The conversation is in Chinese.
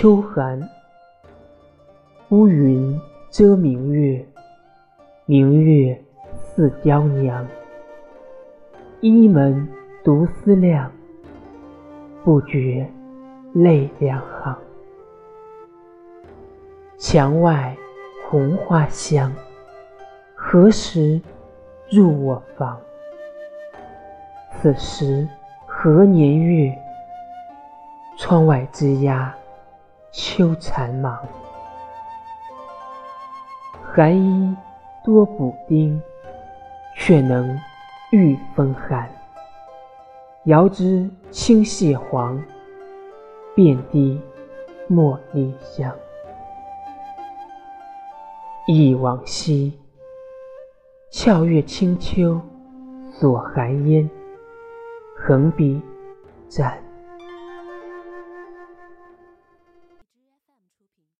秋寒，乌云遮明月，明月似娇娘。倚门独思量，不觉泪两行。墙外红花香，何时入我房？此时何年月？窗外枝桠秋残芒。寒衣多补丁，却能御风寒。遥知青蟹黄，遍地茉莉香。忆往昔，俏月清秋锁寒烟，横笔展。